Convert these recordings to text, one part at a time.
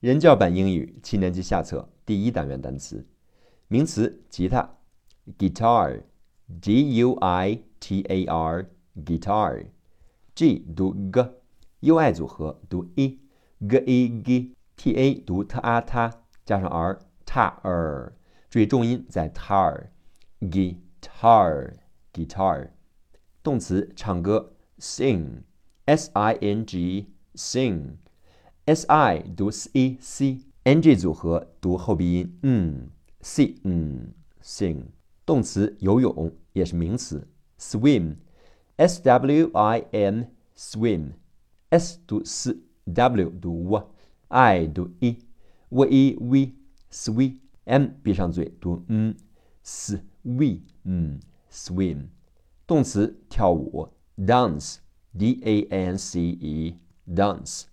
人教版英语七年级下册第一单元单词，名词吉他，guitar，g u i t a r，guitar，g 读 g，u i 组合读 i，g i g，t a 读 t a t a，加上 r tar，注意重音在 tar，guitar，guitar，动词唱歌，sing，s i n g，sing。S i 读 s e c，n g 组合读后鼻音，嗯，c 嗯，sing。动词游泳也是名词，swim，s w i m，swim，s 读 s，w 读 w，i 读 e，w e v，swe，m 闭上嘴读嗯 s w i 嗯，swim。动词跳舞，dance，d a n c e，dance。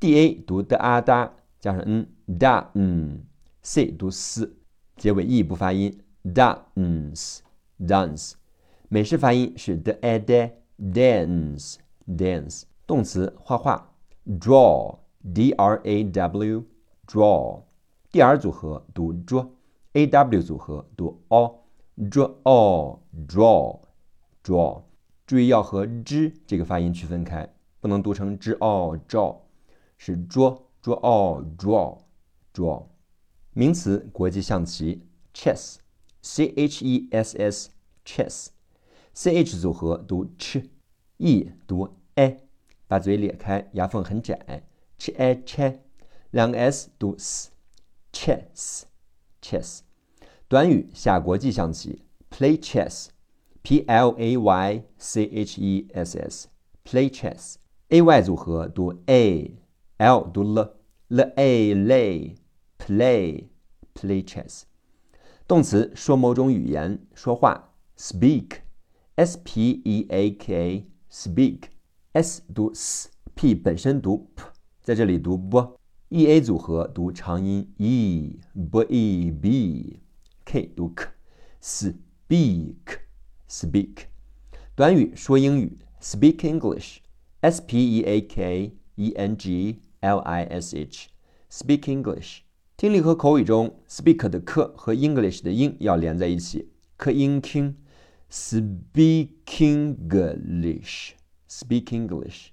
D a 读的啊哒，加上 n da 嗯，c 读 s，结尾 e 不发音，dance dance。美式发音是 d a d dance dance。动词画画，draw d r a w draw。d r 组合读 dr，a w 组合读 o，draw draw draw。注意要和 z 这个发音区分开，不能读成 z o draw。是 draw draw all draw draw，名词国际象棋 chess c h e s s chess c h 组合读 ch，e 读 a，把嘴咧开，牙缝很窄，ch a ch，两个 s 读 s chess chess，短语下国际象棋 play chess p l a y c h e s s play chess a y 组合读 a。l 读 l，l a lay play play chess。动词说某种语言，说话 speak s p e a k speak s 读 s，p 本身读 p，在这里读 b，e a 组合读长音 e b e b，k 读 k，speak speak。短语说英语 speak English s p e a k e n g L I S H，speak English。听力和口语中，speak 的 k 和 English 的音要连在一起。k in king，speak English，speak English。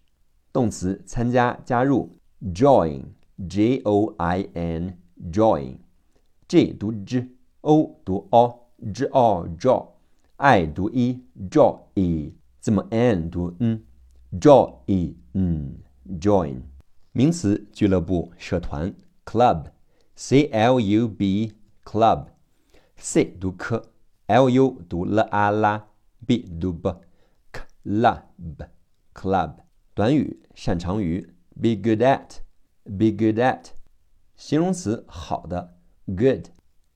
动词参加、加入，join，J O I N，join。J 读 j，O 读 o，j o draw，I 读 e，draw e。字母 N 读 n，draw e n，join。 名词俱乐部、社团 club，c l u b club，c 读 k，l u 读 l a 拉，b 读 b，club club。短语擅长于 be good at，be good at。形容词好的 good，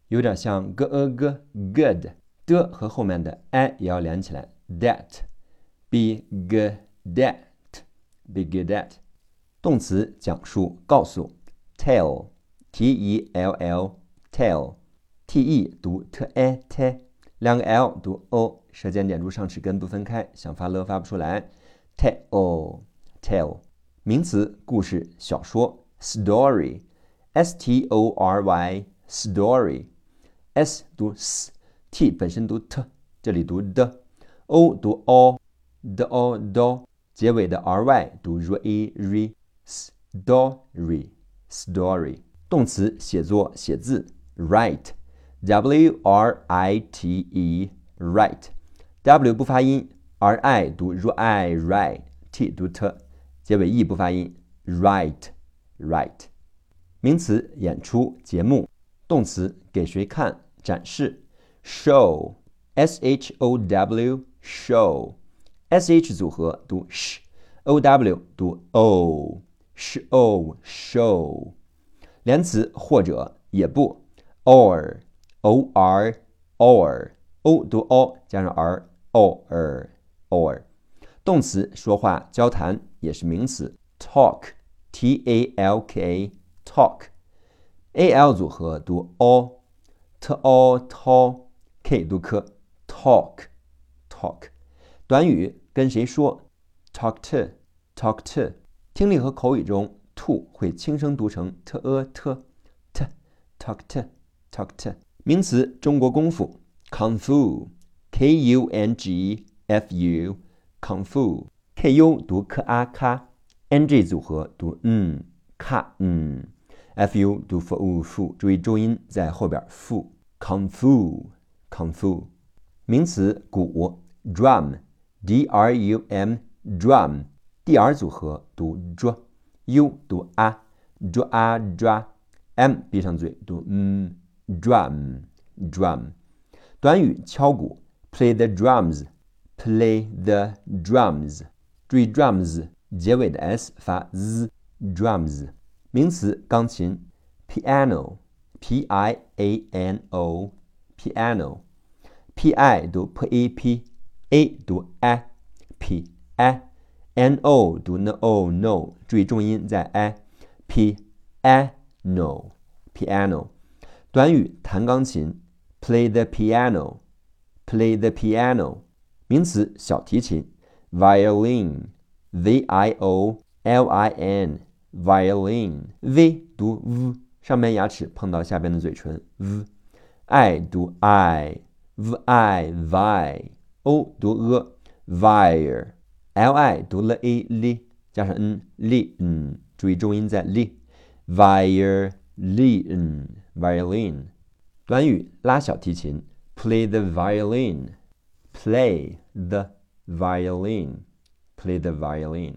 有点像 g e g good 的和后面的 i 也要连起来 that，be good at，be good at。动词讲述、告诉，tell，t e l l，tell，t e 读 t a t，两个 l 读 o，舌尖点住上齿根不分开，想发了发不出来，tell，tell。名词故事、小说，story，s t o r y，story，s 读 s，t 本身读 t，这里读 d，o 读 o，d-o-d，结尾的 r y 读 r e r。Story story 动词写作写字 write w r i t e write w 不发音 r i 读 r i write t 读 t 结尾 e 不发音 write write 名词演出节目动词给谁看展示 show s h o w show s h 组合读 sh o w 读 o show show，连词或者也不，or o r or o 读 o 加上 r or or，动词说话交谈也是名词，talk t a l k talk a l 组合读 o t o t o k 读 k talk talk，短语跟谁说，talk to talk to。听力和口语中 to 会轻声读成 t a t t talked talked。名词中国功夫 kung fu k u n g f u kung fu k u 读 k a k n g 组合读嗯卡嗯 f u 读 f u f，注意重音在后边 fu kung fu kung fu。名词鼓，drum，d r u m，drum dr 组合读 dr u 读 a dr a dr m 闭上嘴读嗯 drum drum。短语敲鼓 play the drums play the drums。注意 drums 结尾的 s 发 z drums。名词钢琴 piano p i a n o piano。p i 读 p a p，a 读 IPI n o 读 n o no，注意重音在 i，p i no piano。短语弹钢琴，play the piano，play the piano。名词小提琴，violin，v i o l i n，violin，v 读 v，上面牙齿碰到下边的嘴唇，v，i 读 i。v i vi o 读 e vire l i 读 l a li 加上 n li n 注意重音在 li violin violin 短语拉小提琴 play the violin play the violin play the violin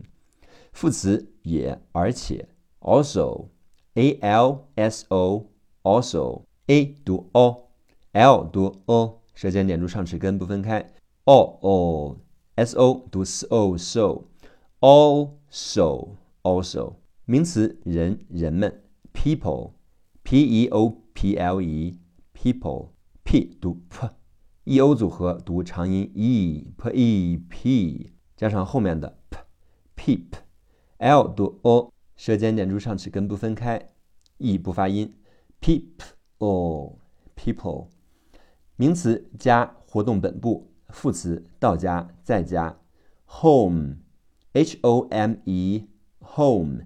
副词也而且 also a l s o also a 读 o l 读 o 舌尖点住上齿根，不分开。o o s o 读 so so also also 名词人人们 people p e o p l e people p 读 p e o 组合读长音 e p e p 加上后面的 p peep l 读 o 舌尖点住上齿根不分开 e 不发音 peep o people 名词加活动本部，副词到家在家。home，h o m e，home，h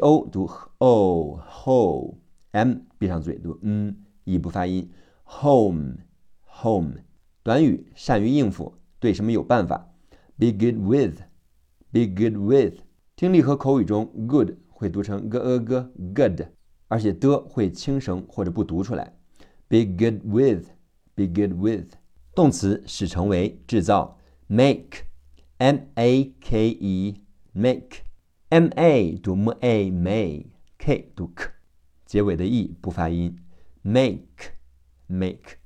o 读 o，ho，m 闭上嘴读嗯，e 不发音。home，home。短语善于应付，对什么有办法。be good with，be good with。听力和口语中 good 会读成 g e g good，而且的会轻声或者不读出来。be good with。be good with，动词使成为制造，make，m a k e，make，m a 读 m a may，k 读 k，结尾的 e 不发音，make，make，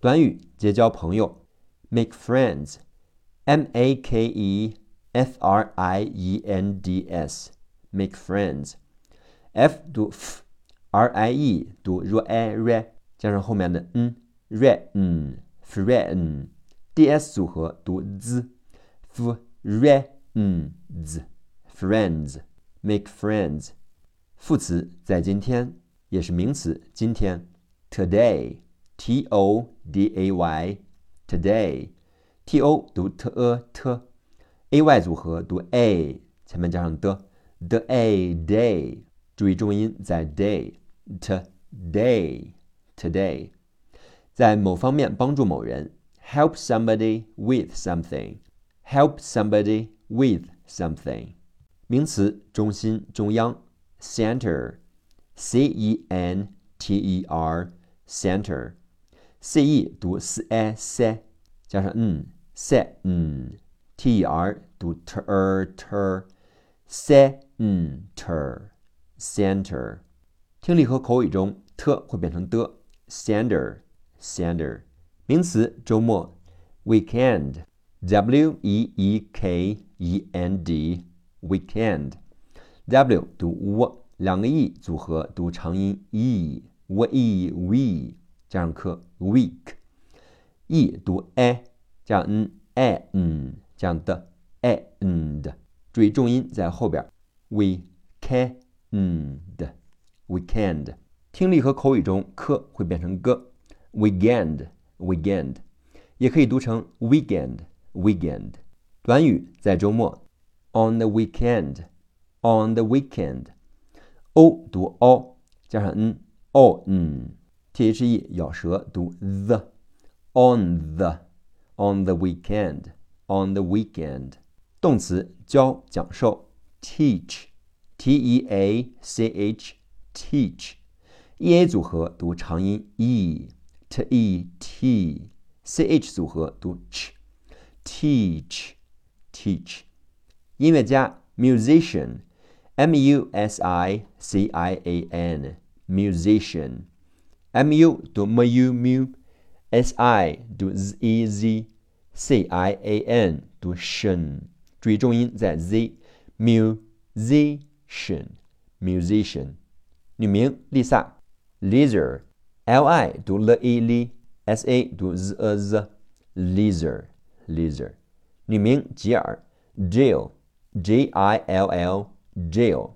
短语结交朋友，make friends，m a k e f r i e n d s，make friends，f 读 f，r i e 读 r i r，加上后面的 en ren friend ds 组合读 z，friends friends make friends。副词在今天也是名词今天，today t o d a y today t o 读 t a t a y 组合读 a，前面加上的 the a day，注意重音在 day today today。 在某方面帮助某人，help somebody with something，help somebody with something。名词中心、中央，center，c e n t e r，center，c e 读 c e c，加上 n c n t e r 读 t e t，center，center。听力和口语中 t 会变成的，center。Sander，名词周末，weekend，w e e k e n d，weekend，w 读 w，两个 e 组合读长音 e，w e w 加上科 week，e 读 a 加 n a n 这样的 a and，注意重音在后边，weekend，weekend，听力和口语中科会变成 g。weekend weekend，也可以读成 weekend weekend。短语在周末，on the weekend on the weekend。 o 读 o，加上 n o n t h e 咬舌读 the on the on the weekend on the weekend 动词教讲授 teach t e a c h teach e a 组合读长音 e t e t c h 组合读 ch teach teach 音乐家 musician m u s i c i a n musician m u 读 m u mu s i 读 z e z c i a n 读 shan，注意重音在 z musician musician 女名丽萨 Lizard L i 读 l e l s a 读 z e z lizard lizard 女名吉尔 Jill j i l l Jill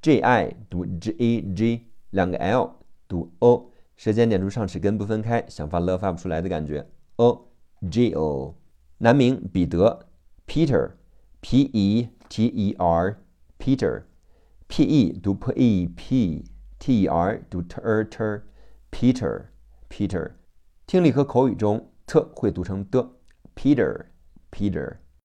j i 读 j e g 两个 l 读 o 舌尖点住上齿根不分开，想发了发不出来的感觉。o g o 男名彼得，Peter p e t e r Peter p e 读 p e p t e r 读 t e r t e r Peter Peter 听力和口语中 t 会读成的，Peter Peter